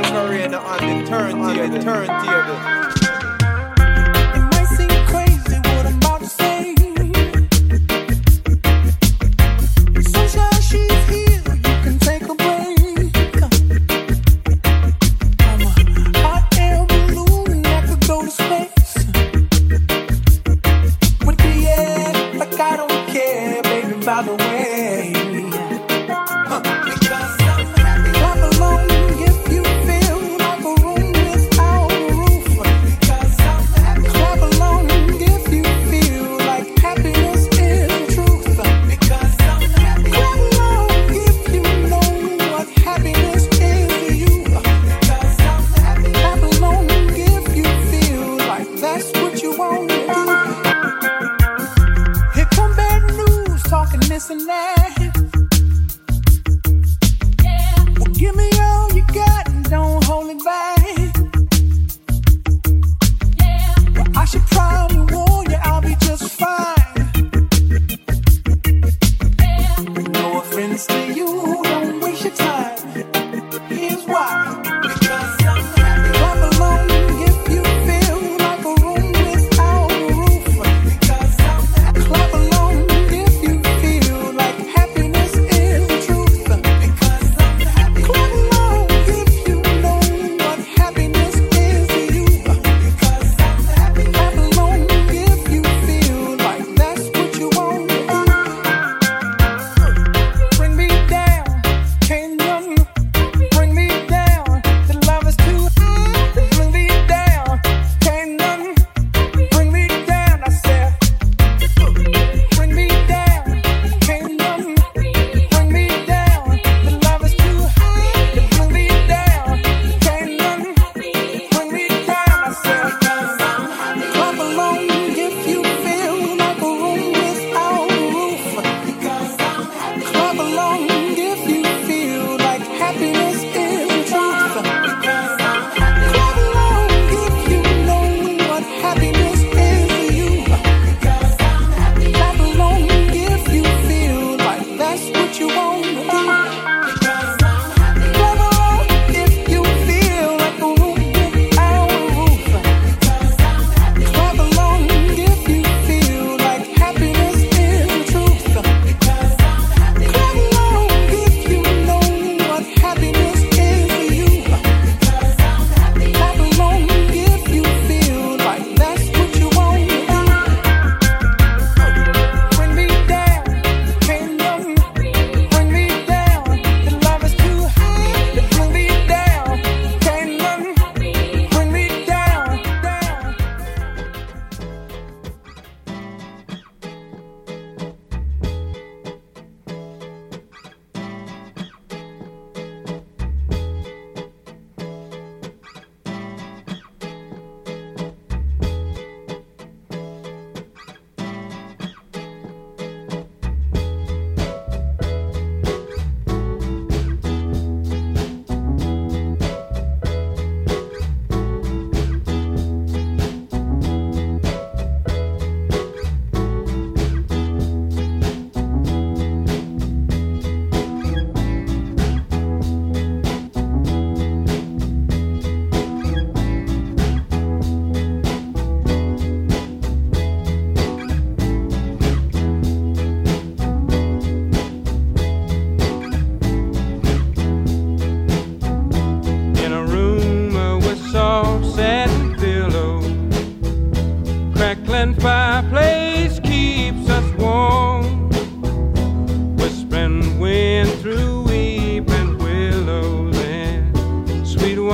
Macarena on the turntable, turntable.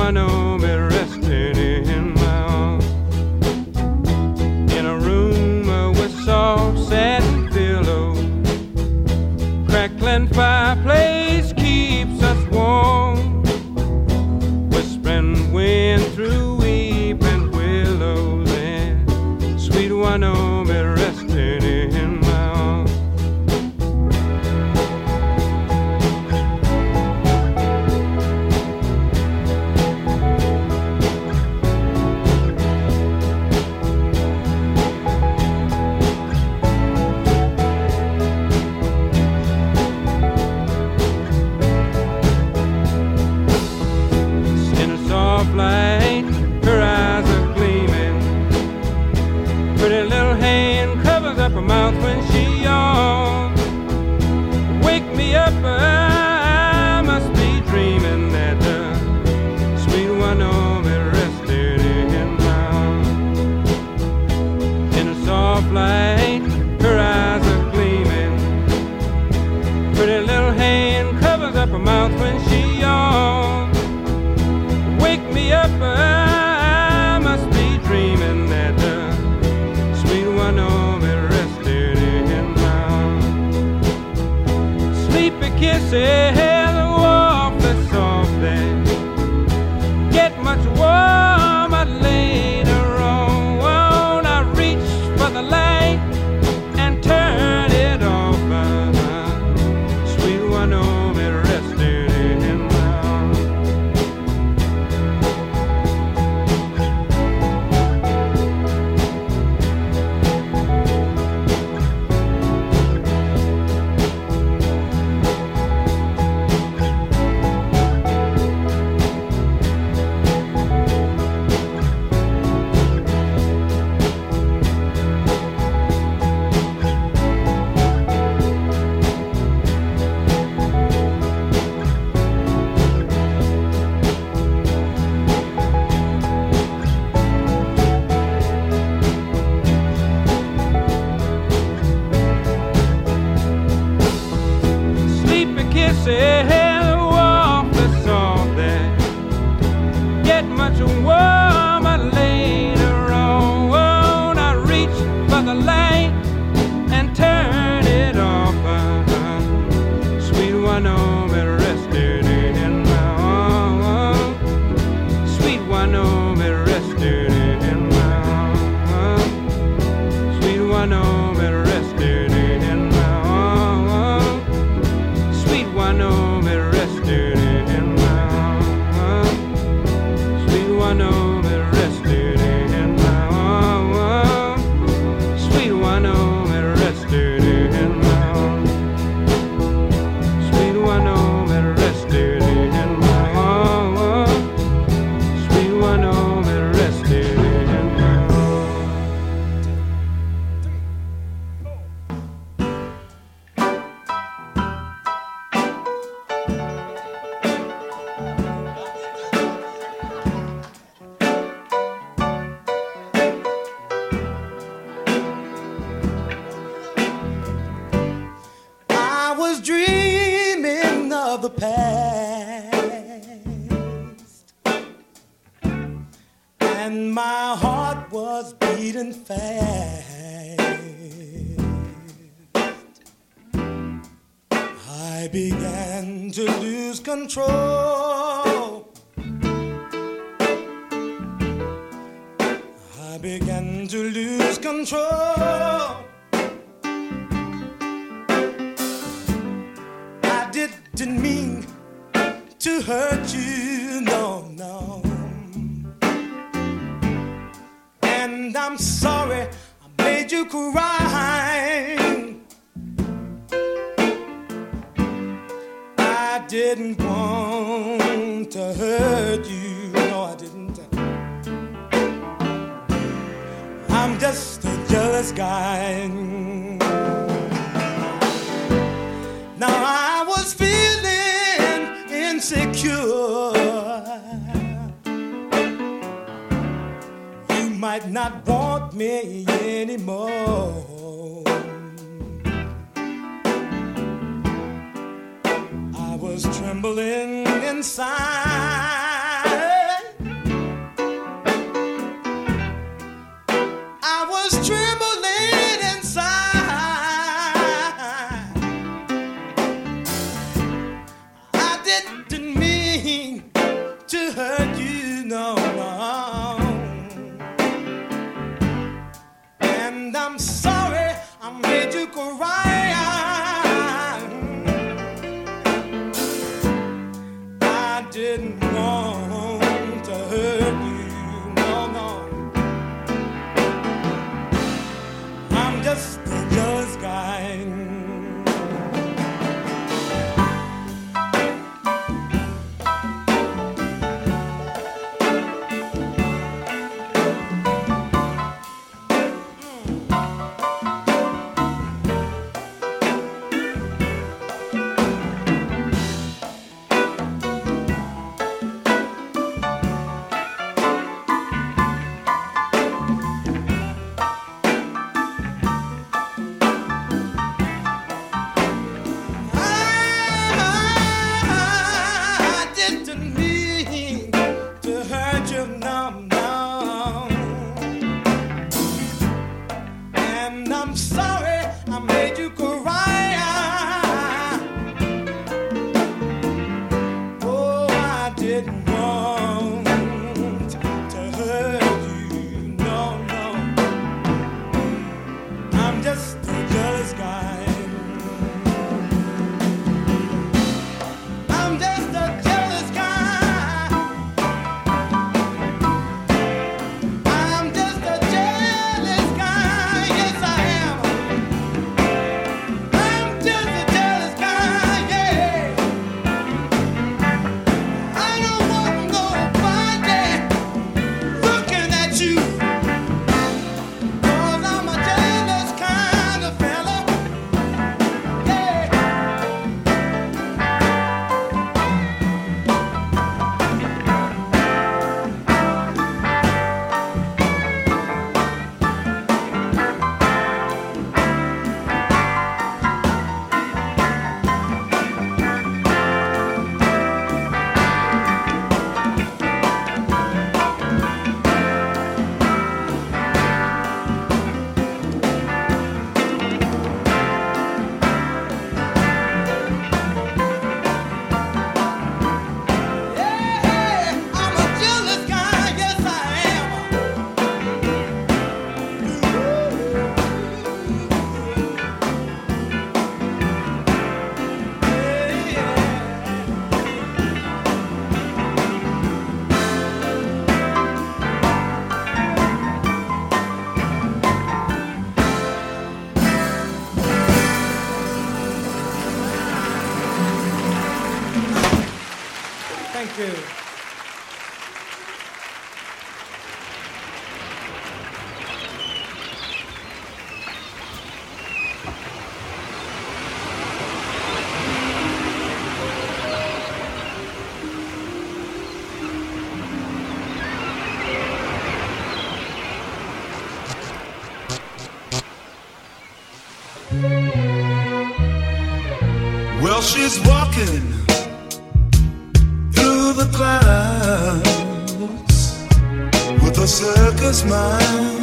I know didn't mean to hurt you, no, no. And I'm sorry I made you cry. I didn't want to hurt you, no, I didn't. I'm just a jealous guy. insecure. You might not want me anymore. I was trembling inside. She's walking through the clouds with a circus mind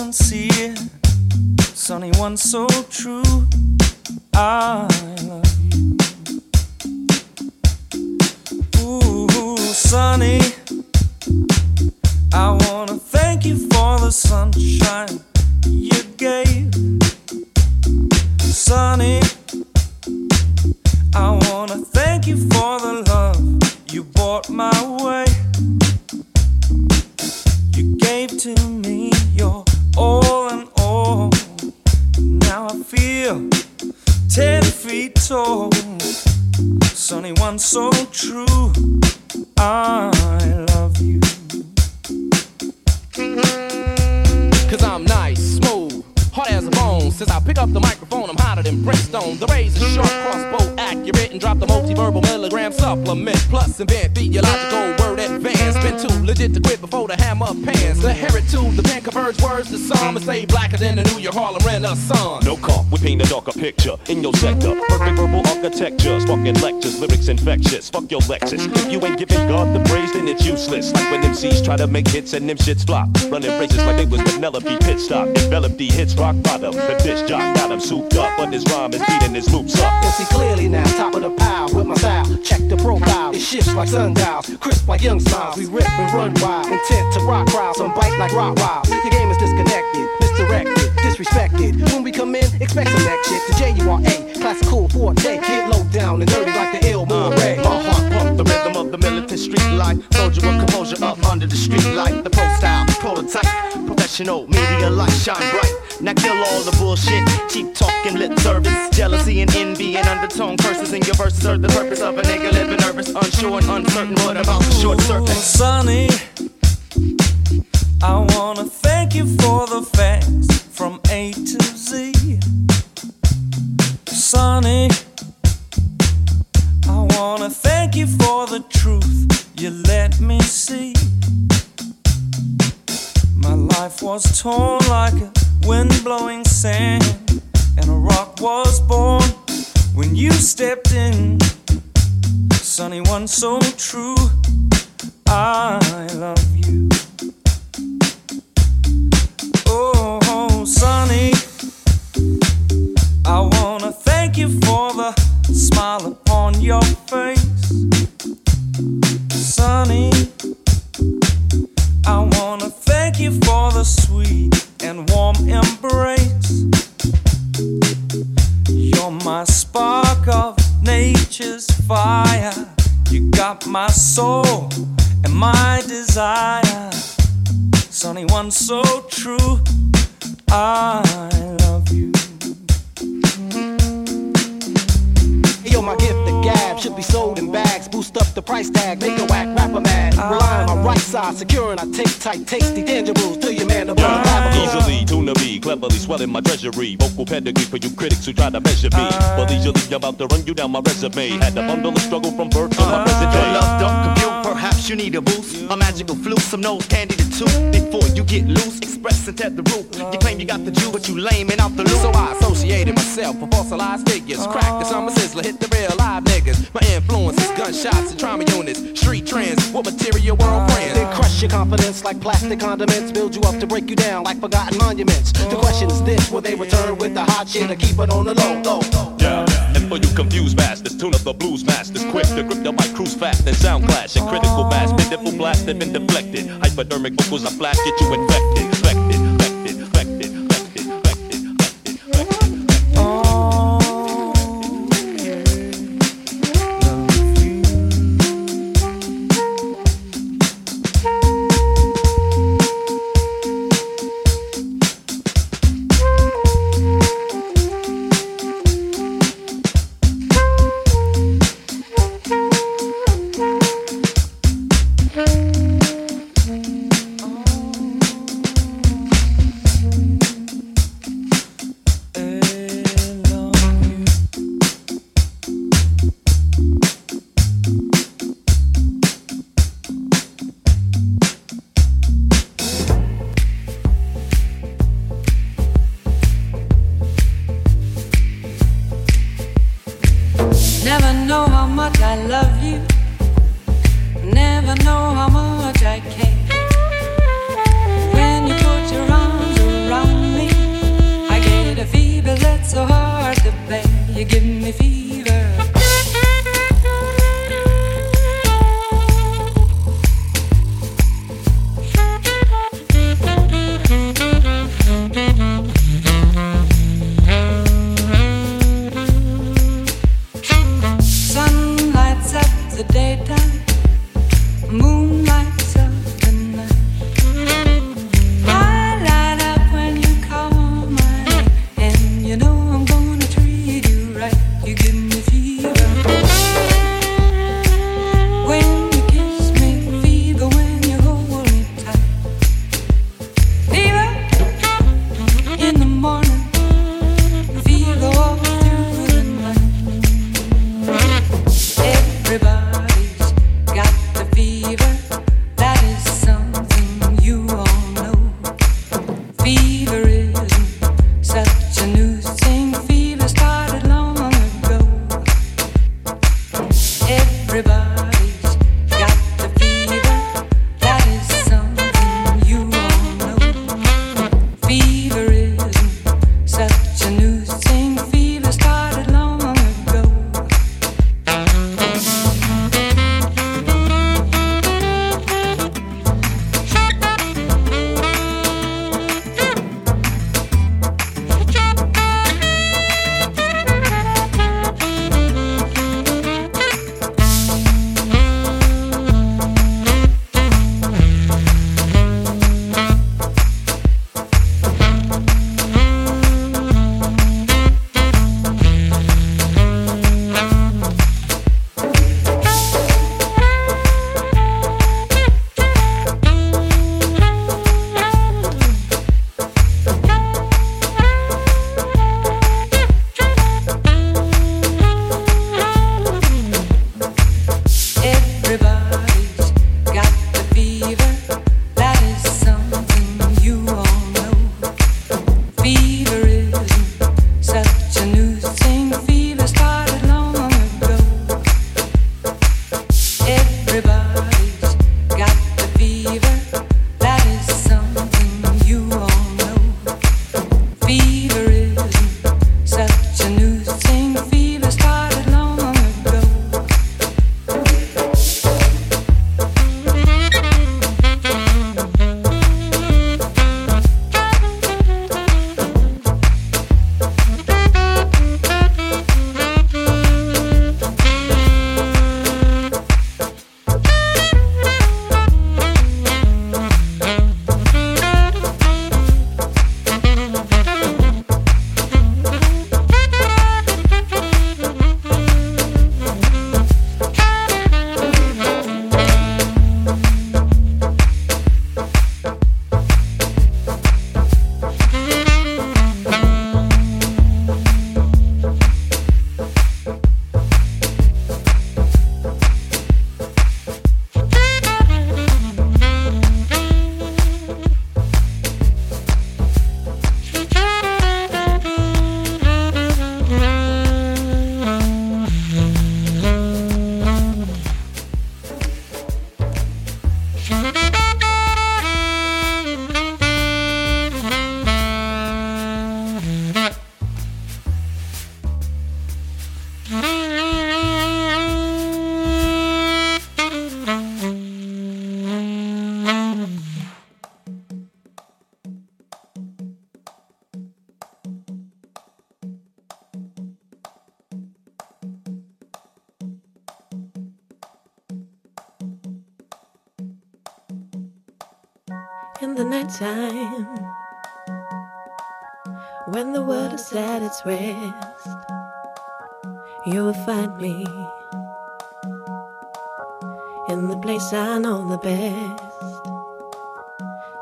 sincere, sunny one so true. I love you. Ooh, sunny. I wanna thank you for the sunshine you gave. Sunny. I wanna thank you for the love you brought my way. You gave to me your all in all. Now I feel ten feet tall. Sunny one so true. I love you. Cause I'm nice, smooth, hard as a. Since I pick up the microphone, I'm hotter than Brimstone. The razor sharp, crossbow accurate, and drop the multi-verbal milligram supplement. Plus, invent theological word advance. Been too legit to quit before the hammer pans. The heritage, the pen converge words to some and stay blacker than the New York Harlem Renaissance. No call, we paint a darker picture in your sector. Perfect verbal architecture, sparking lectures, lyrics infectious. Fuck your Lexus. If you ain't giving God the praise, then it's useless. Like when MCs try to make hits and them shits flop. Running races like they was Penelope pit stop. Envelop the hits rock bottom. The bitch jock got him souped up, but his rhyme is beating his loops up. Can see clearly now, top of the pile with my style. Check the profile, it shifts like sundials, crisp like young smiles. We rip and run wild, intent to rock crowds, some bite like rock wild. Your game is disconnected, misdirected, disrespected. When we come in, expect some next shit. The J U R A, classical for day, get low down and dirty like the ill uh, Ray. My heart the rhythm of the militant street life. Soldier with composure up under the street light. The pro style, prototype, professional, media light shine bright. Now kill all the bullshit, cheap talking, lip service, jealousy and envy and undertone curses in your verses serve the purpose of a nigga living nervous, unsure and uncertain. What about the short circuit? Sunny, I wanna thank you for the facts from A to Z. Sunny, I wanna thank you for the truth you let me see. My life was torn like a wind blowing sand, and a rock was born when you stepped in. Sunny one so true. I love you. Oh, oh Sunny, smile upon your face. Sunny, I wanna thank you for the sweet and warm embrace. You're my spark of nature's fire. You got my soul and my desire. Sunny one so true. I my gift, the gab, should be sold in bags. Boost up the price tag, make a whack rapper mad. Rely on my um, right side, securing I take tight, tasty tangibles till your man the Easily, tuna me, cleverly swelling my treasury. Vocal pedigree for you critics who try to measure me. Uh. But leisurely, I'm about to run you down my resume. Had to bundle the struggle from birth to my uh. present Your day. love don't compute, perhaps you need a boost. A magical fluke, some nose candy to two. Before you get loose, express and the roof. You uh. claim you got the Jew, but you lame and out the loop. So I associated myself with fossilized figures. Crack the summer sizzler, hit the real live niggas. My influences, gunshots and trauma units. Street trends, what material world friends. Then crush your confidence like plastic condiments. Build you up to break you down like forgotten monuments. The question is this: Will they return with the hot shit or keep it on the low? low, low? Yeah. And for you confused masters, tune up the blues masters. Quick to grip the mic, cruise fast and sound clash. And critical mass, pitiful blast, have been deflected. Hypodermic vocals, I flash, get you infected. Infected,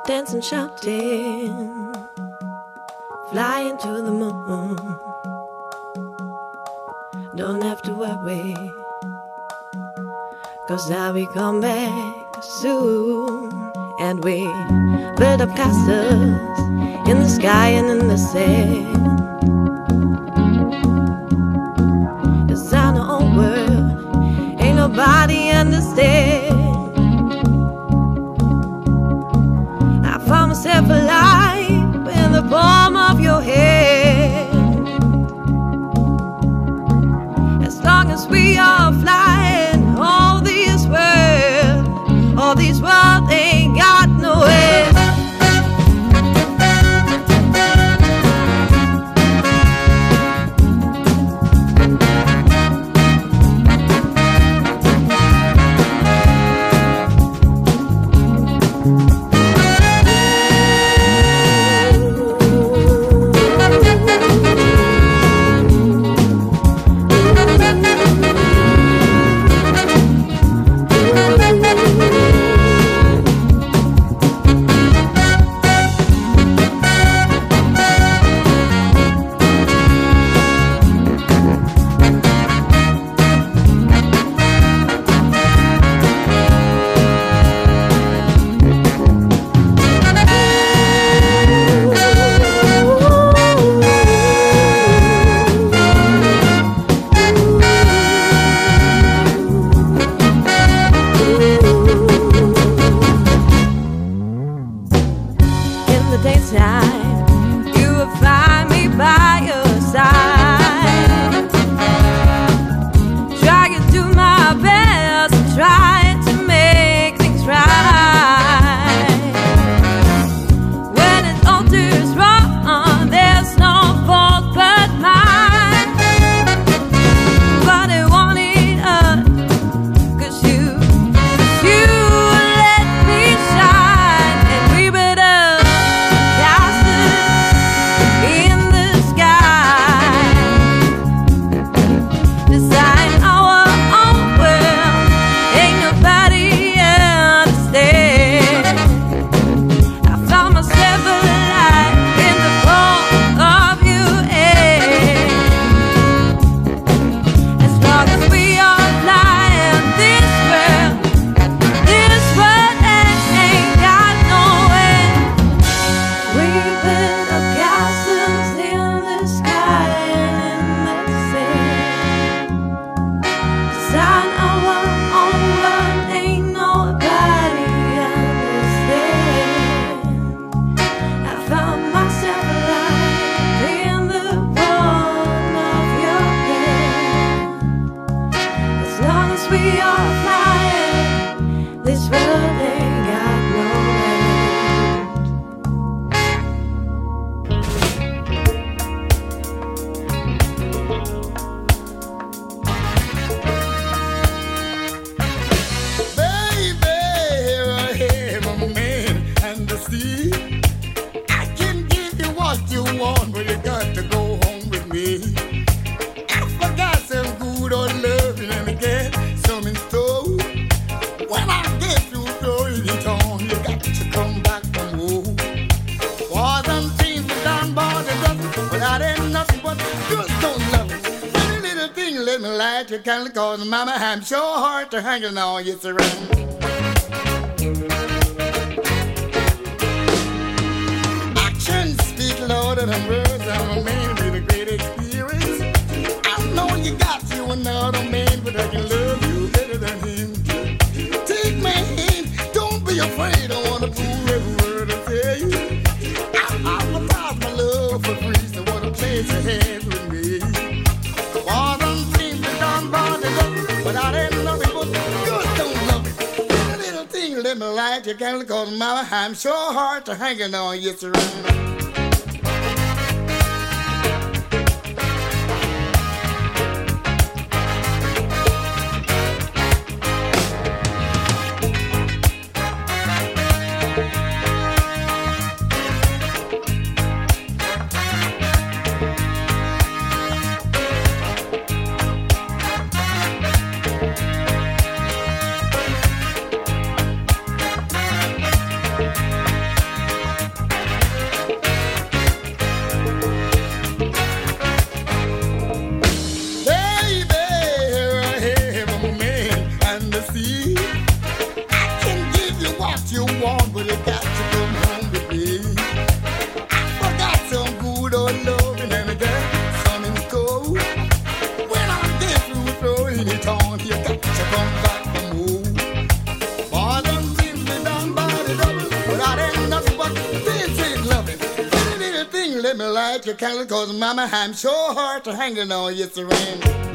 dancing, shouting, flying to the moon. Don't have to worry, cause I'll be come back soon. And we build up castles in the sky and in the sand. The sound of know, world, ain't nobody understand. palm of your head. you're hanging on, it's around. you can't go, mama. I'm so hard to hanging on you, surround. cause mama, I'm so hard to hang on, yes, I.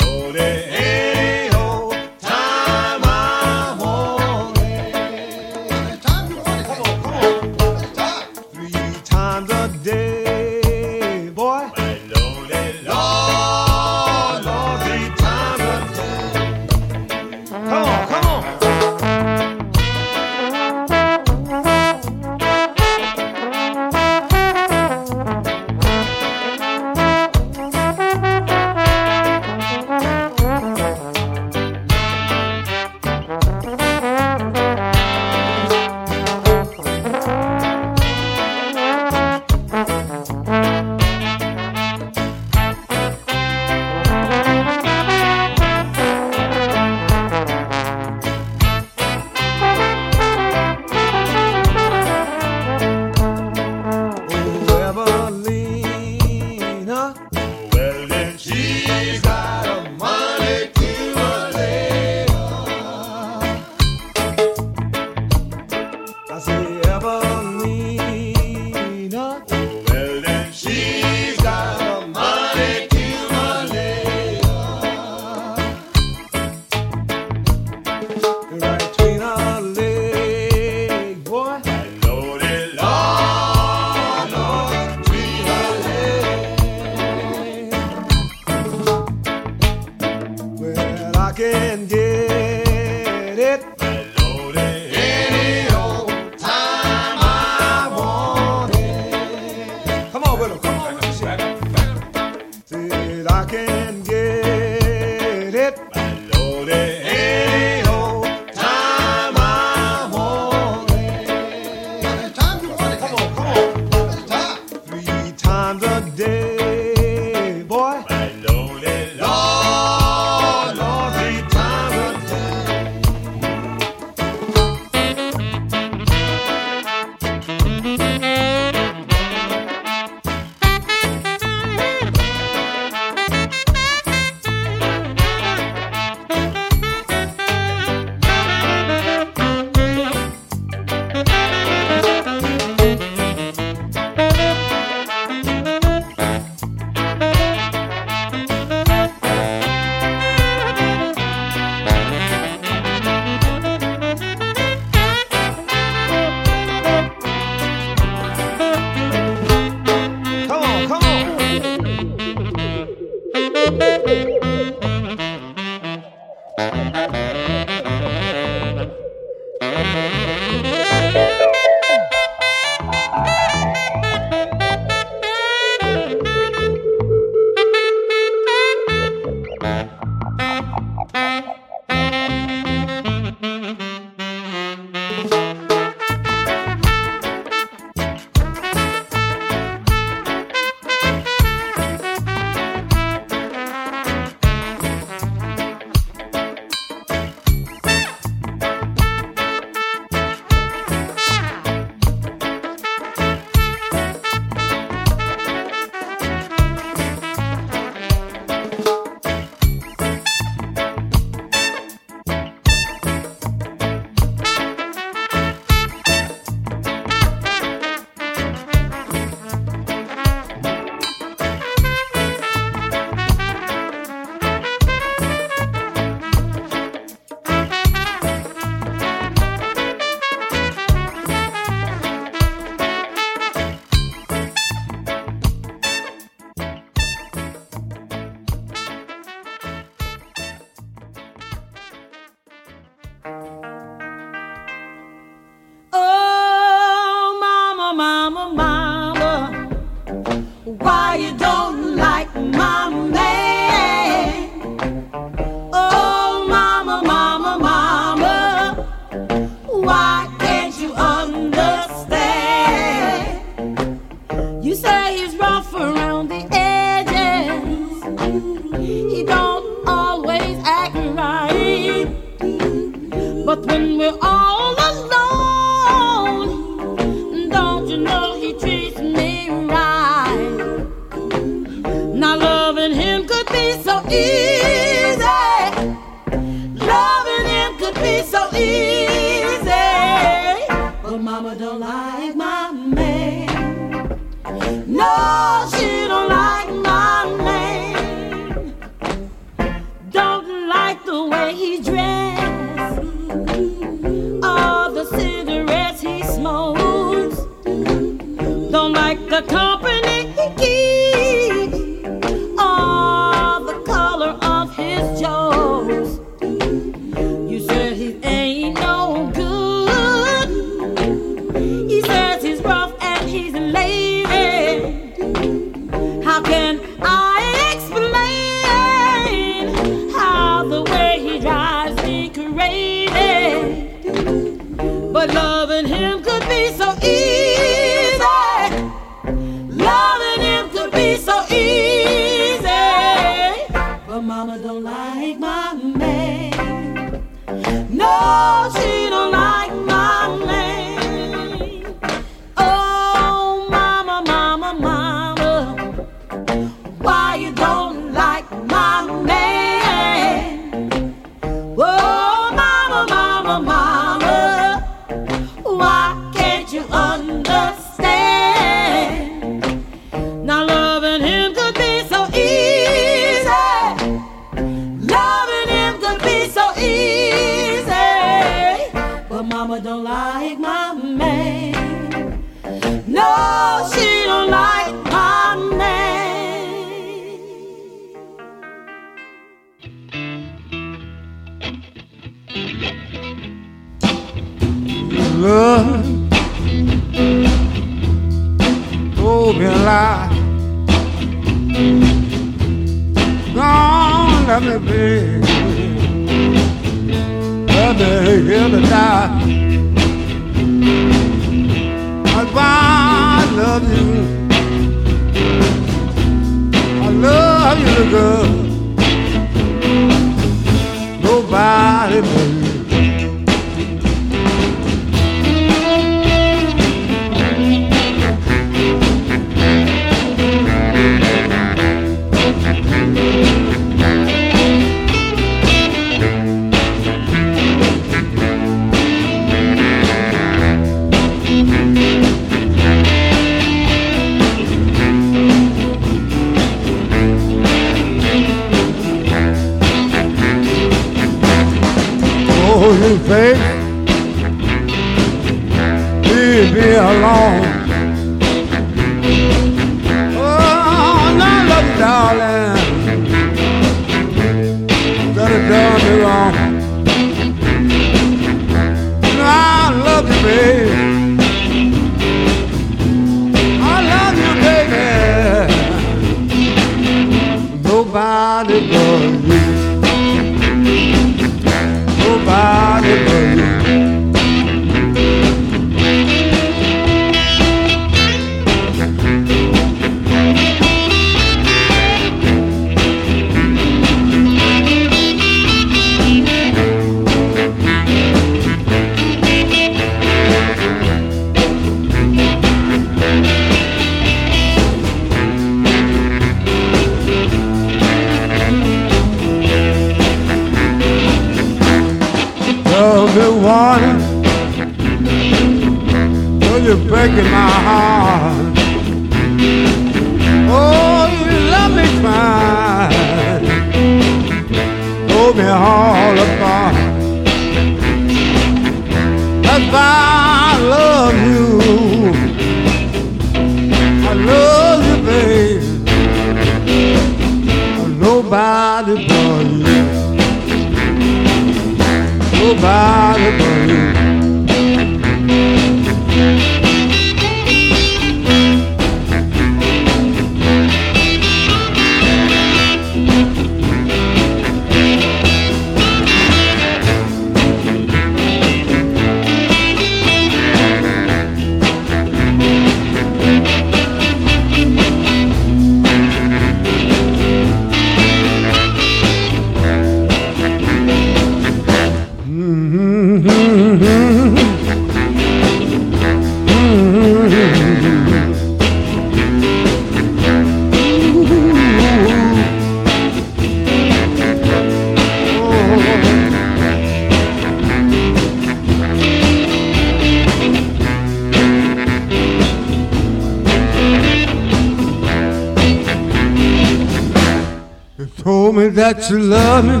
you love me.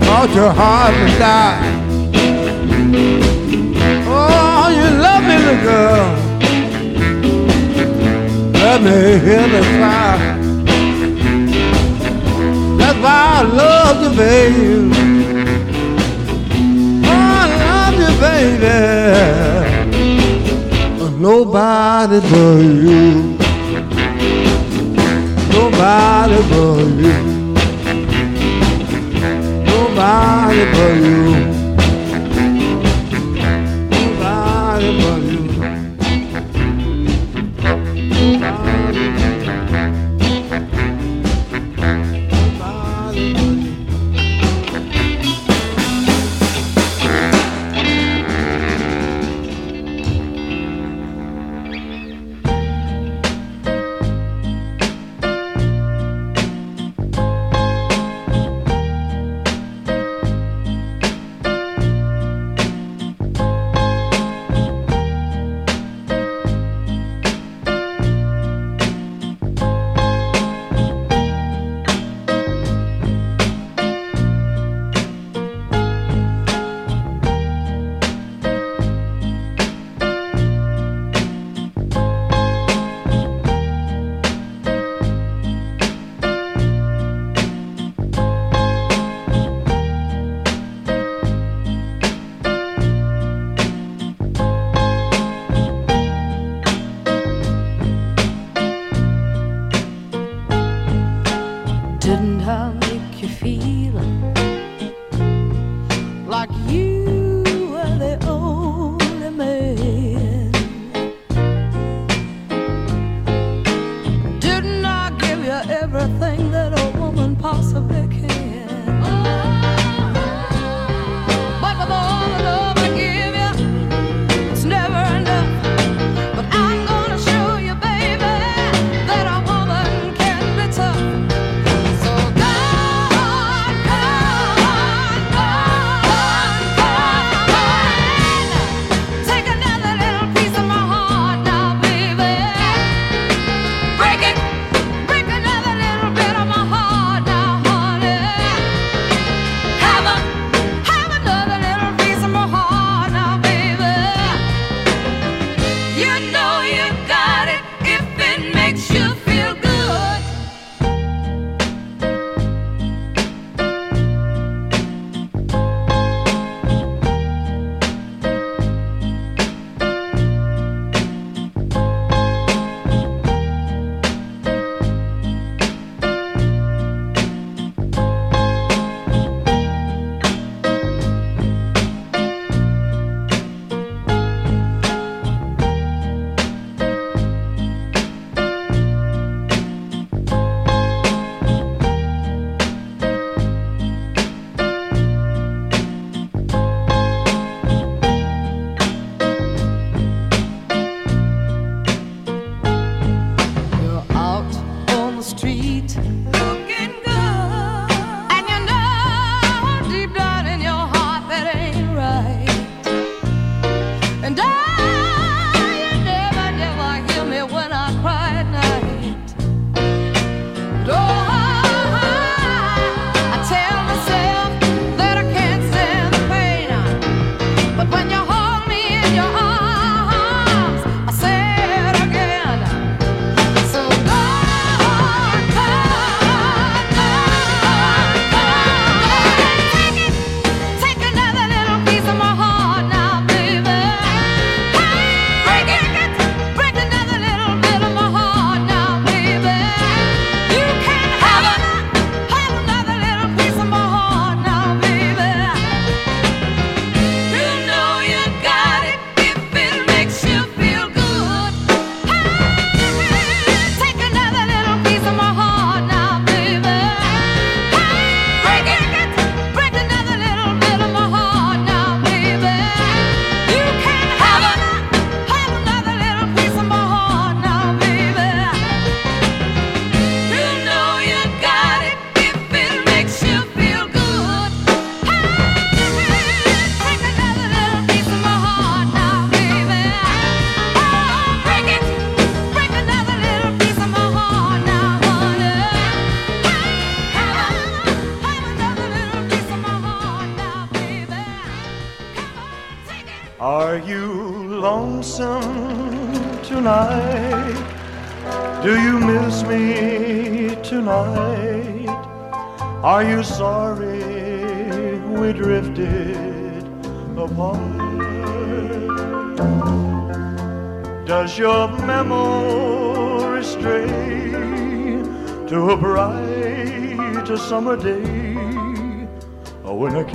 Thought your heart would die. Oh, you love me, little girl. Let me hear the cry. That's why I love you, baby. Oh, I love you, baby. Nobody but you. Nobody but you. Nobody but you.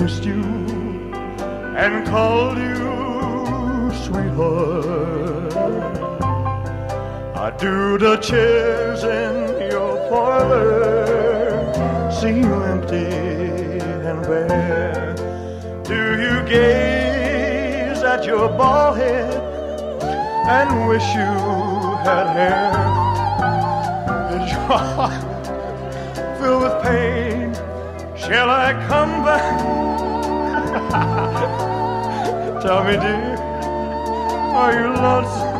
Kissed you and called you sweetheart? I do the chairs in your parlor seem empty and bare? Do you gaze at your bald head and wish you had hair? Is your heart filled with pain? Shall I come back? Tell me, dear, are you lonesome?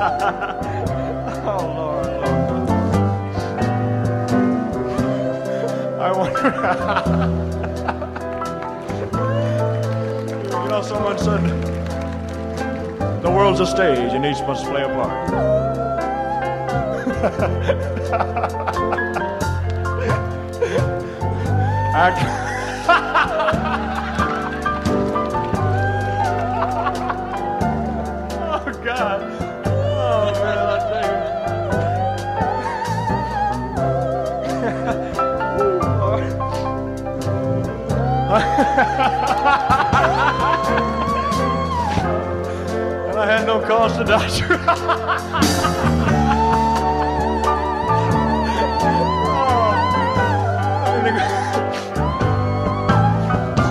oh, Lord, Lord. I wonder. you know, someone said the world's a stage and each must play a part. oh, God. Oh, man, I tell you. and I had no cause to die.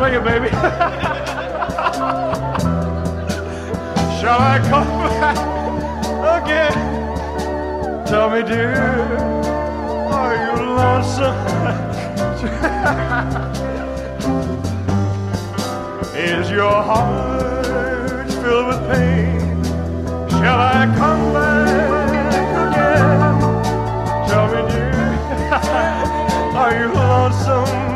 Bring it, baby. Shall I come back again? Tell me, dear, are you lonesome? Is your heart filled with pain? Shall I come back again? Tell me, dear, are you lonesome?